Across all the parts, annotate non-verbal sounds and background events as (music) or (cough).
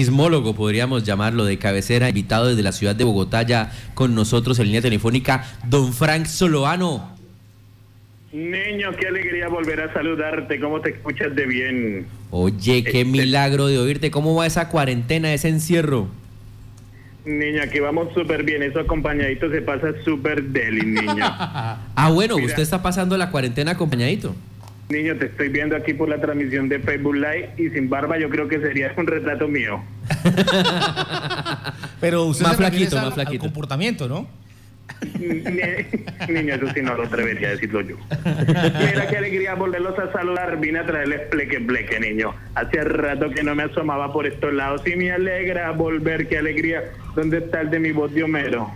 chismólogo, podríamos llamarlo, de cabecera, invitado desde la ciudad de Bogotá, ya con nosotros en línea telefónica, don Frank Soloano. Niño, qué alegría volver a saludarte. ¿Cómo te escuchas de bien? Oye, qué Este- milagro de oírte. ¿Cómo va esa cuarentena, ese encierro? Niño, aquí vamos súper bien. Eso acompañadito se pasa súper deli, niño. (laughs) Ah, bueno, Mira. usted está pasando la cuarentena acompañadito. Niño, te estoy viendo aquí por la transmisión de Facebook Live y sin barba yo creo que sería un retrato mío. (laughs) Pero usted Más flaquito, al- más al flaquito. comportamiento, ¿no? Ni- Niño, eso sí no lo atrevería a decirlo yo. (laughs) Mira qué alegría volverlos a saludar. Vine a traerles pleque pleque, niño. Hace rato que no me asomaba por estos lados y me alegra volver. Qué alegría. ¿Dónde está el de mi voz de Homero?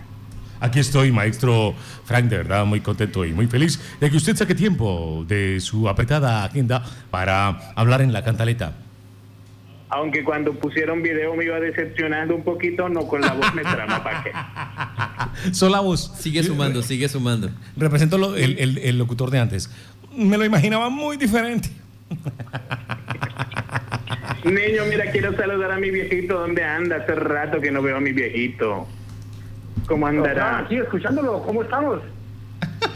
Aquí estoy, maestro Frank, de verdad muy contento y muy feliz de que usted saque tiempo de su apretada agenda para hablar en la cantaleta. Aunque cuando pusieron video me iba decepcionando un poquito, no con la voz me trama, ¿para qué? (laughs) Sola voz. Sigue sumando, sigue sumando. Represento lo- el, el- el locutor de antes. Me lo imaginaba muy diferente. (laughs) Niño, mira, quiero saludar a mi viejito. ¿Dónde anda? Hace rato que no veo a mi viejito. ¿Cómo andará? Aquí escuchándolo, ¿cómo estamos?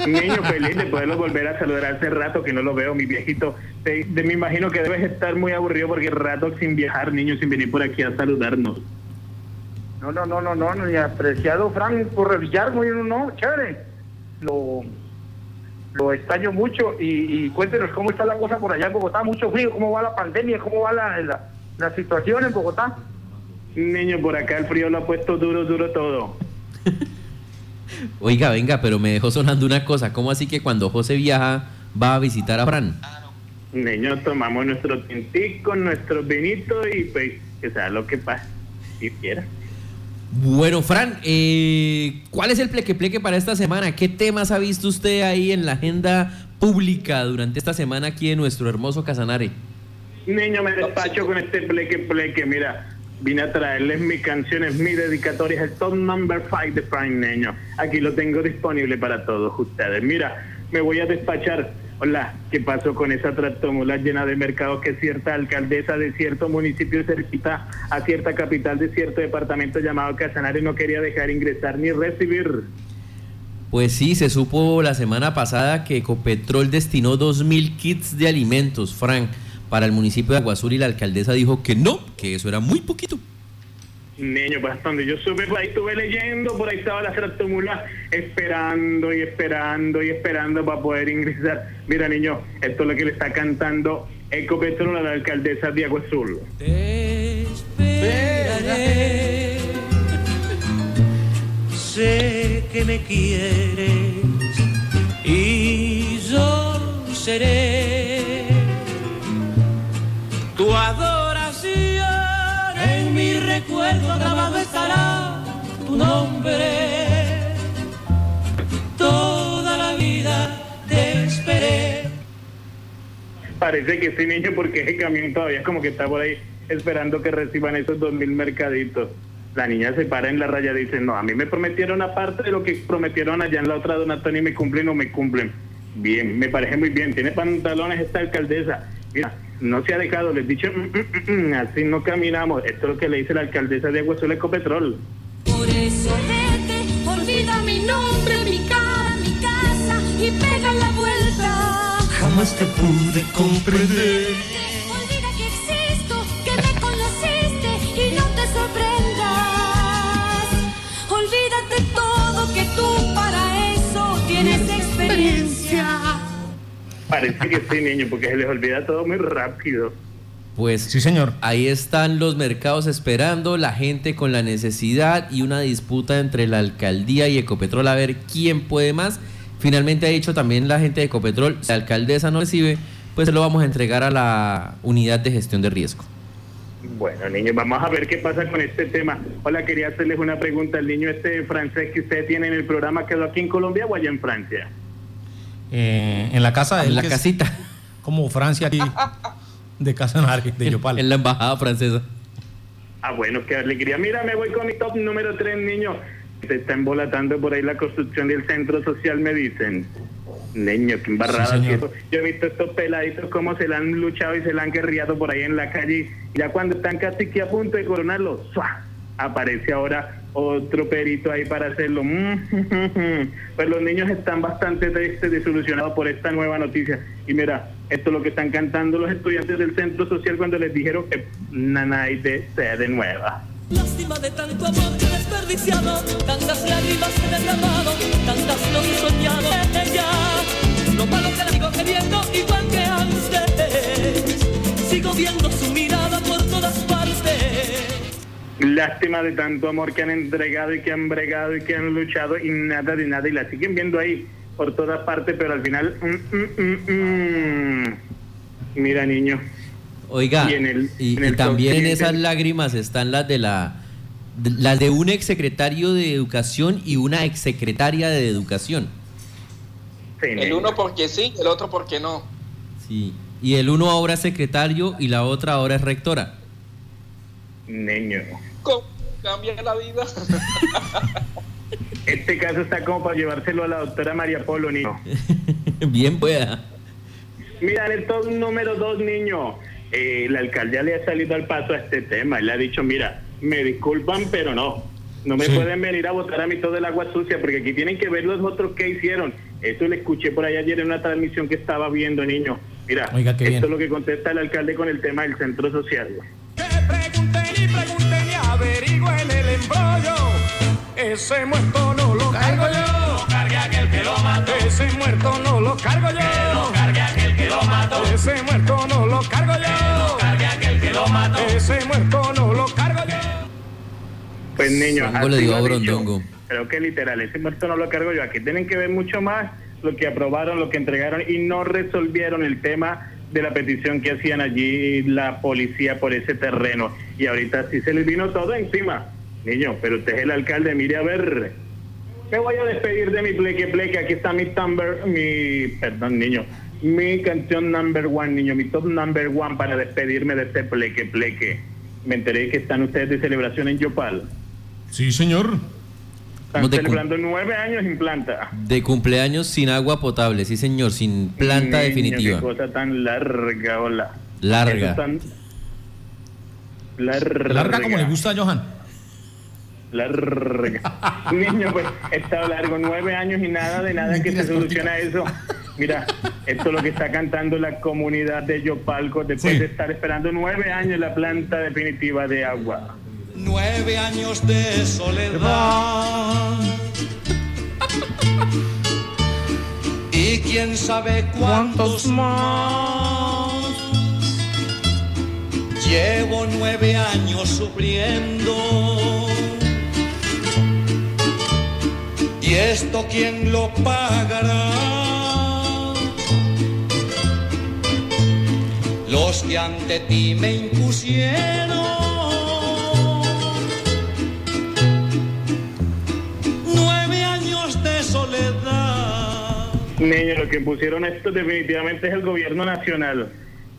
Niño, feliz de poderlo volver a saludar. Hace rato que no lo veo, mi viejito. Te- me imagino que debes estar muy aburrido porque rato sin viajar, niño, sin venir por aquí a saludarnos. No, no, no, no, no, ni apreciado Frank por revillar, no, no, no, chévere. Lo, lo extraño mucho y, y cuéntenos cómo está la cosa por allá en Bogotá, mucho frío, cómo va la pandemia, cómo va la, la, la situación en Bogotá. Niño, por acá el frío lo ha puesto duro, duro todo. (laughs) Oiga, venga, pero me dejó sonando una cosa. ¿Cómo así que cuando José viaja va a visitar a Fran? Niño, tomamos nuestro tintico, nuestro vinito y pues que sea lo que pase, si quiera. Bueno, Fran, eh, ¿cuál es el pleque pleque para esta semana? ¿Qué temas ha visto usted ahí en la agenda pública durante esta semana aquí en nuestro hermoso Casanare? Niño, me despacho con este pleque pleque. Mira, vine a traerles mis canciones, mi dedicatoria, el top number 5 de Prime, niño. Aquí lo tengo disponible para todos ustedes. Mira, me voy a despachar. Hola, ¿qué pasó con esa tractomula llena de mercados que cierta alcaldesa de cierto municipio cerquita a cierta capital de cierto departamento llamado Casanare no quería dejar ingresar ni recibir? Pues sí, se supo la semana pasada que Ecopetrol destinó 2.000 kits de alimentos, Fran, para el municipio de Aguasur y la alcaldesa dijo que no, que eso era muy poquito. Niño, pues hasta donde yo supe, por ahí estuve leyendo, por ahí estaba la tractomula esperando y esperando y esperando para poder ingresar. Mira, niño, esto es lo que le está cantando Ecopetrol a la alcaldesa de Agua Azul. Te esperaré. Sé que me quieres y yo seré recuerdo grabado estará tu nombre. Toda la vida te esperé. Parece que sí, niño, porque ese camión todavía como que está por ahí esperando que reciban esos dos mil mercaditos. La niña se para en la raya y dice, no, a mí me prometieron aparte de lo que prometieron allá en la otra donatón y me cumplen o me cumplen. Bien, me parece muy bien. Tiene pantalones esta alcaldesa. Mira, no se ha dejado, les he dicho, "Mm, mm, mm, mm", así no caminamos. Esto es lo que le dice la alcaldesa de Agua Azul Ecopetrol. Por eso vete, olvida mi nombre, mi cara, mi casa y pega la vuelta. Jamás te pude comprender. Parece que sí, niño, porque se les olvida todo muy rápido. Pues Sí, señor. ahí están los mercados esperando, la gente con la necesidad y una disputa entre la alcaldía y Ecopetrol a ver quién puede más. Finalmente ha dicho también la gente de Ecopetrol, si la alcaldesa no recibe, pues se lo vamos a entregar a la unidad de gestión de riesgo. Bueno, niños, vamos a ver qué pasa con este tema. Hola, quería hacerles una pregunta. ¿El niño este francés que ustedes tienen en el programa quedó aquí en Colombia o allá en Francia? Eh, en la casa de En él, la casita, Como Francia aquí, de Casanare, de Yopal. en la embajada francesa. Ah, bueno, qué alegría. Mira, me voy con mi top número 3, niño. Se está embolatando por ahí la construcción del centro social, me dicen. Niño, qué embarrada. Sí. Yo he visto estos peladitos cómo se la han luchado y se la han guerreado por ahí en la calle. Y Ya cuando están casi que a punto de coronarlo, ¡zua! aparece ahora otro perito ahí para hacerlo. Mm, (laughs) Pues los niños están bastante tristes, desilusionados por esta nueva noticia. Y mira, esto es lo que están cantando los estudiantes del centro social cuando les dijeron que Nanaide sea de nueva. Lástima de tanto amor desperdiciado, tantas lágrimas he Lástima de tanto amor que han entregado y que han bregado y que han luchado y nada de nada y la siguen viendo ahí por todas partes, pero al final... mm, mm, mm, mm. Mira, niño. Oiga, Y en el- y, en y el también en esas lágrimas están las de la de- las de un exsecretario de educación y una exsecretaria de educación. El uno porque sí, el otro porque no. Sí. Y el uno ahora es secretario y la otra ahora es rectora. Niño. ¿Cómo cambia la vida? (laughs) Este caso está como para llevárselo a la doctora María Polo, niño. (laughs) Bien pueda. Mira, el top número dos, niño. Eh, la alcaldía le ha salido al paso a este tema. Él le ha dicho, mira, me disculpan, pero no. No me Sí. pueden venir a botar a mí todo el agua sucia, porque aquí tienen que ver los otros que hicieron. Eso le escuché por ahí ayer en una transmisión que estaba viendo, niño. Mira, Oiga, esto bien. es lo que contesta el alcalde con el tema del centro social. Embrollo. Ese muerto no lo cargo yo. Lo cargue aquel que lo mató. Ese muerto no lo cargo yo. Que lo cargue aquel que lo mató. Ese muerto no lo cargo yo. Que lo cargue aquel que lo mató. Ese muerto no lo cargo yo. Pues niño, Franco le dicho. Borondongo. Creo que literal, ese muerto no lo cargo yo. Aquí tienen que ver mucho más lo que aprobaron, lo que entregaron y no resolvieron el tema de la petición que hacían allí la policía por ese terreno. Y ahorita sí se les vino todo encima. Niño, pero usted es el alcalde, mire a ver. Me voy a despedir de mi pleque pleque. Aquí está mi number, mi, perdón, niño, mi canción number one, niño, mi top number one para despedirme de este pleque pleque. Me enteré que están ustedes de celebración en Yopal. Sí, señor. Están ¿Cómo te celebrando nueve años en planta. De cumpleaños sin agua potable, sí señor, sin planta Niño, definitiva. Qué cosa tan larga, hola. Larga. Tan- Larga. Larga como le gusta a Johan. Larga. (laughs) Niño, pues está largo, nueve años y nada de nada que se soluciona eso. Mira, esto es lo que está cantando la comunidad de Yopalco después Sí. de estar esperando nueve años la planta definitiva de agua. Nueve años de soledad. (laughs) Y quién sabe cuántos más. Llevo nueve años sufriendo. Esto quién lo pagará. Los que ante ti me impusieron. Nueve años de soledad. Niño, lo que pusieron esto definitivamente es el gobierno nacional.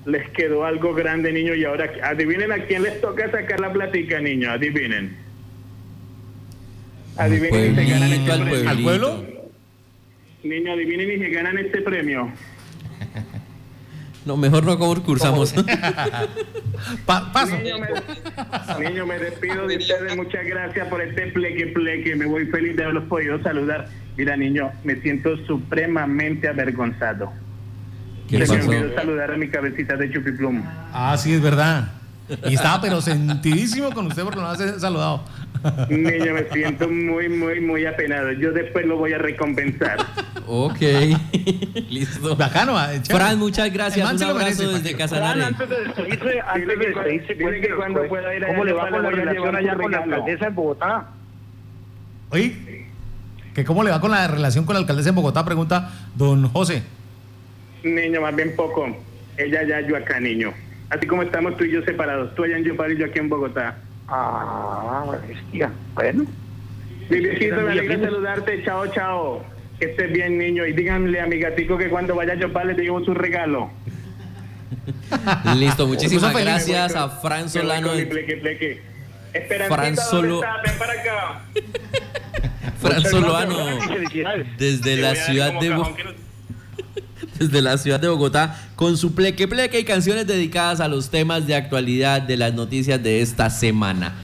Les quedó algo grande, niño, y ahora adivinen a quién les toca sacar la platica, niño, adivinen. Adivinen y se ganan este al premio. ¿Al pueblo? Niño, adivinen y se ganan este premio. No, mejor no concursamos. Pa- paso. Niño me, niño, me despido de ustedes. Muchas gracias por este pleque pleque. Me voy feliz de haberlos podido saludar. Mira, niño, me siento supremamente avergonzado. ¿Qué Se me olvidó saludar a mi cabecita de chupiplum. Ah, sí, es verdad. Y estaba pero sentidísimo con usted porque no has saludado. Niño, me siento muy, muy, muy apenado. Yo después lo voy a recompensar. (laughs) Ok, (laughs) listo. Bacano, ah. Fran, muchas gracias. Un abrazo merece, desde Casanare. antes de despedirse, antes de que- despedirse, cuente, que cuando pues, pueda ir a ¿cómo le va con la relación allá con la alcaldesa en Bogotá? Oye, ¿que ¿cómo le va con la relación con la alcaldesa en Bogotá? Pregunta don José. Niño, más bien poco. Ella ya, yo acá, niño. Así como estamos tú y yo separados. Tú allá en Yopal y yo aquí en Bogotá. Ah, bestia. Bueno. Liliecito, me Muy alegra saludarte. Chao, chao. Que estés bien, niño. Y díganle a mi gatico que cuando vaya a Yopal le llevo su regalo. Listo, muchísimas gracias a Fran Solano. pleque, pleque. Fran ¿dónde Solo- estás? Ven para acá. Fran Solano desde Te la ciudad de Bo- cajón que no- (laughs) desde la ciudad de Bogotá con su pleque pleque y canciones dedicadas a los temas de actualidad de las noticias de esta semana.